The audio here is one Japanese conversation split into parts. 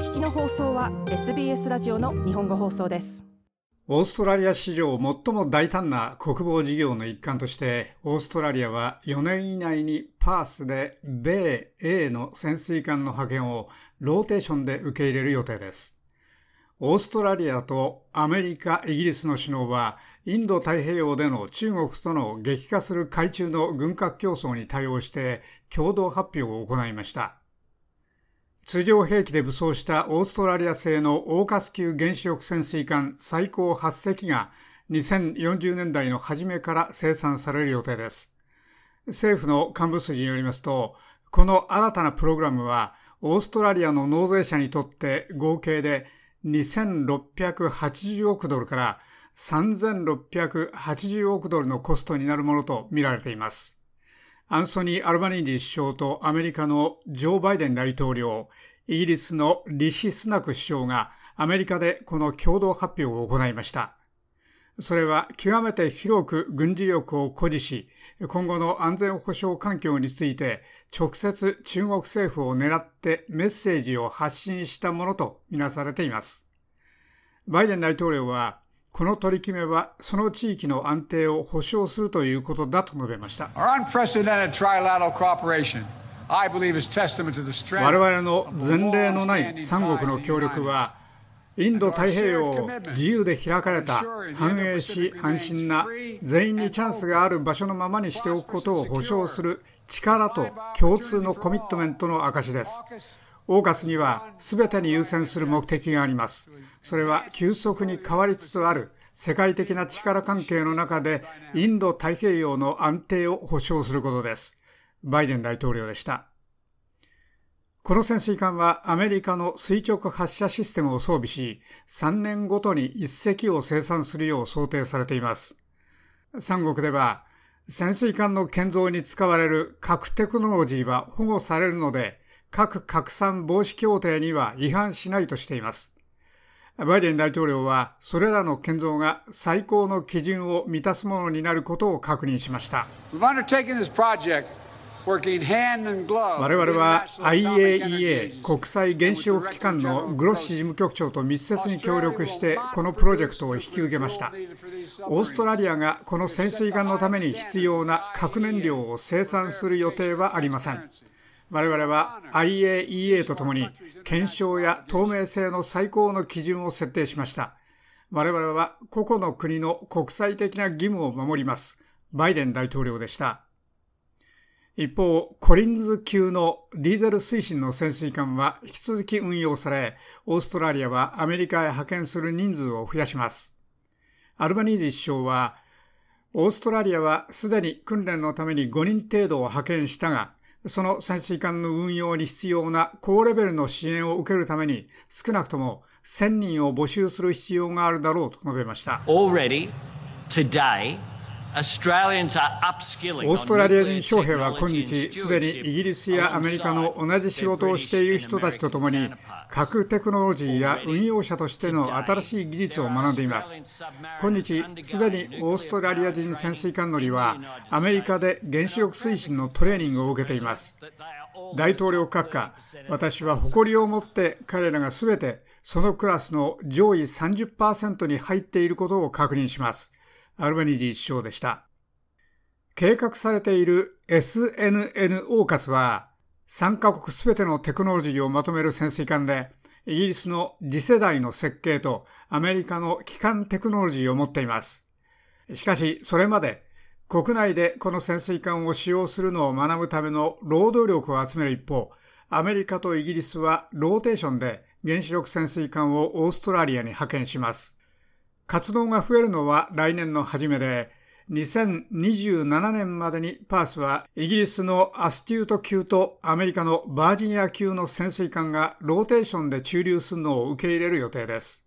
聞きの放送は SBS ラジオの日本語放送ですオーストラリア史上最も大胆な国防事業の一環としてオーストラリアは4年以内にパースで米 A の潜水艦の派遣をローテーションで受け入れる予定ですオーストラリアとアメリカ、イギリスの首脳はインド太平洋での中国との激化する海中の軍拡競争に対応して共同発表を行いました。通常兵器で武装したオーストラリア製のオーカス級原子力潜水艦最高8隻が2040年代の初めから生産される予定です。政府の幹部筋によりますと、この新たなプログラムはオーストラリアの納税者にとって合計で2680億ドルから3680億ドルのコストになるものとみられています。アンソニー・アルバニージー首相とアメリカのジョー・バイデン大統領、イギリスのリシ・スナク首相がアメリカでこの共同発表を行いました。それは極めて広く軍事力を誇示し、今後の安全保障環境について直接中国政府を狙ってメッセージを発信したものとみなされています。バイデン大統領は、この取り決めはその地域の安定を保障するということだと述べました。我々の前例のない三国の協力は、インド太平洋を自由で開かれた繁栄し安心な全員にチャンスがある場所のままにしておくことを保証する力と共通のコミットメントの証です。オーカスには全てに優先する目的があります。それは急速に変わりつつある世界的な力関係の中でインド太平洋の安定を保障することです。バイデン大統領でした。この潜水艦はアメリカの垂直発射システムを装備し、3年ごとに1隻を生産するよう想定されています。三国では、潜水艦の建造に使われる核テクノロジーは保護されるので、核拡散防止協定には違反しないとしています。バイデン大統領は、それらの建造が最高の基準を満たすものになることを確認しました。我々は IAEA 国際原子力機関のグロッシ事務局長と密接に協力してこのプロジェクトを引き受けましたオーストラリアがこの潜水艦のために必要な核燃料を生産する予定はありません我々は IAEA とともに検証や透明性の最高の基準を設定しました。我々は個々の国の国際的な義務を守ります。バイデン大統領でした。一方、コリンズ級のディーゼル推進の潜水艦は引き続き運用され、オーストラリアはアメリカへ派遣する人数を増やします。アルバニージ首相は、オーストラリアはすでに訓練のために5人程度を派遣したが、その潜水艦の運用に必要な高レベルの支援を受けるために少なくとも1000人を募集する必要があるだろうと述べました。Already, today, オーストラリア人将兵は今日すでにイギリスやアメリカの同じ仕事をしている人たちとともに核テクノロジーや運用者としての新しい技術を学んでいます今日すでにオーストラリア人潜水艦乗りはアメリカで原子力推進のトレーニングを受けています大統領閣下私は誇りを持って彼らが全てそのクラスの上位30%に入っていることを確認しますアルバニージー首相でした。計画されている SNN オーカスは3カ国すべてのテクノロジーをまとめる潜水艦でイギリスの次世代の設計とアメリカの機関テクノロジーを持っています。しかし、それまで国内でこの潜水艦を使用するのを学ぶための労働力を集める一方、アメリカとイギリスはローテーションで原子力潜水艦をオーストラリアに派遣します。活動が増えるのは来年の初めで、2027年までにパースはイギリスのアステュート級とアメリカのバージニア級の潜水艦がローテーションで駐留するのを受け入れる予定です。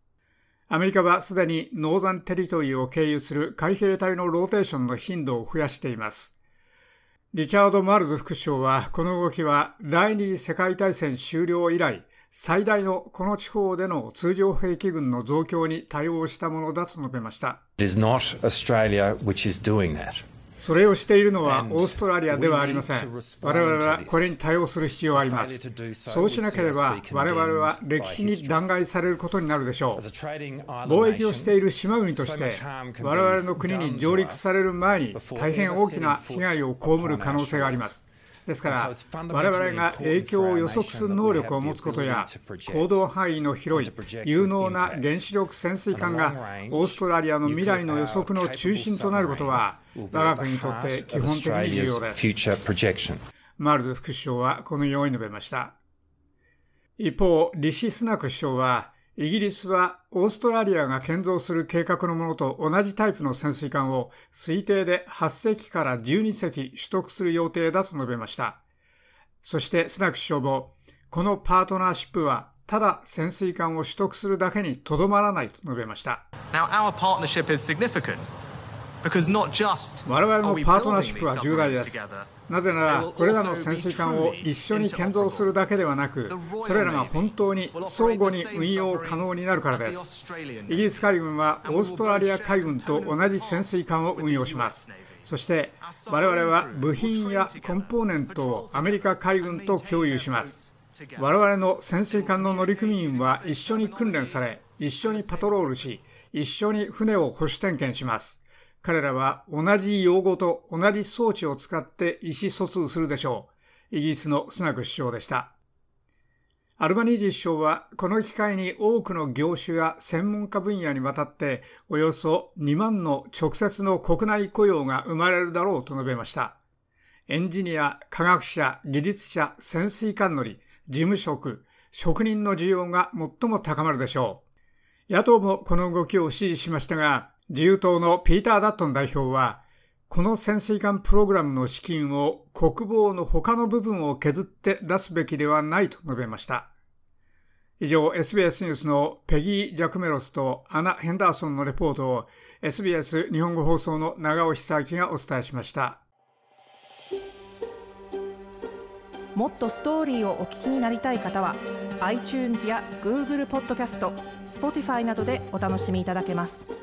アメリカはすでにノーザンテリトリーを経由する海兵隊のローテーションの頻度を増やしています。リチャード・マールズ副首相はこの動きは第二次世界大戦終了以来最大のこの地方での通常兵器軍の増強に対応したものだと述べました。それをしているのはオーストラリアではありません。我々はこれに対応する必要があります。そうしなければ我々は歴史に弾劾されることになるでしょう。貿易をしている島国として我々の国に上陸される前に大変大きな被害を被る可能性がありますですから我々が影響を予測する能力を持つことや行動範囲の広い有能な原子力潜水艦がオーストラリアの未来の予測の中心となることは我が国にとって基本的に重要です。マールズ副首相はこのように述べました。一方リシ・スナク首相はイギリスはオーストラリアが建造する計画のものと同じタイプの潜水艦を推定で8隻から12隻取得する予定だと述べました。そしてスナク首相も、このパートナーシップはただ潜水艦を取得するだけにとどまらないと述べました。Now, 我々のパートナーシップは重大です。なぜならこれらの潜水艦を一緒に建造するだけではなくそれらが本当に相互に運用可能になるからですイギリス海軍はオーストラリア海軍と同じ潜水艦を運用しますそして我々は部品やコンポーネントをアメリカ海軍と共有します我々の潜水艦の乗組員は一緒に訓練され一緒にパトロールし一緒に船を保守点検します彼らは同じ用語と同じ装置を使って意思疎通するでしょう。イギリスのスナク首相でした。アルバニージー首相はこの機会に多くの業種や専門家分野にわたっておよそ2万の直接の国内雇用が生まれるだろうと述べました。エンジニア、科学者、技術者、潜水艦乗り、事務職、職人の需要が最も高まるでしょう。野党もこの動きを支持しましたが、自由党のピーター・ダットン代表は、この潜水艦プログラムの資金を国防の他の部分を削って出すべきではないと述べました。以上、SBS ニュースのペギー・ジャクメロスとアナ・ヘンダーソンのレポートを SBS 日本語放送の長尾久明がお伝えしました。もっとストーリーをお聞きになりたい方は iTunes や Google ポッドキャスト Spotify などでお楽しみいただけます。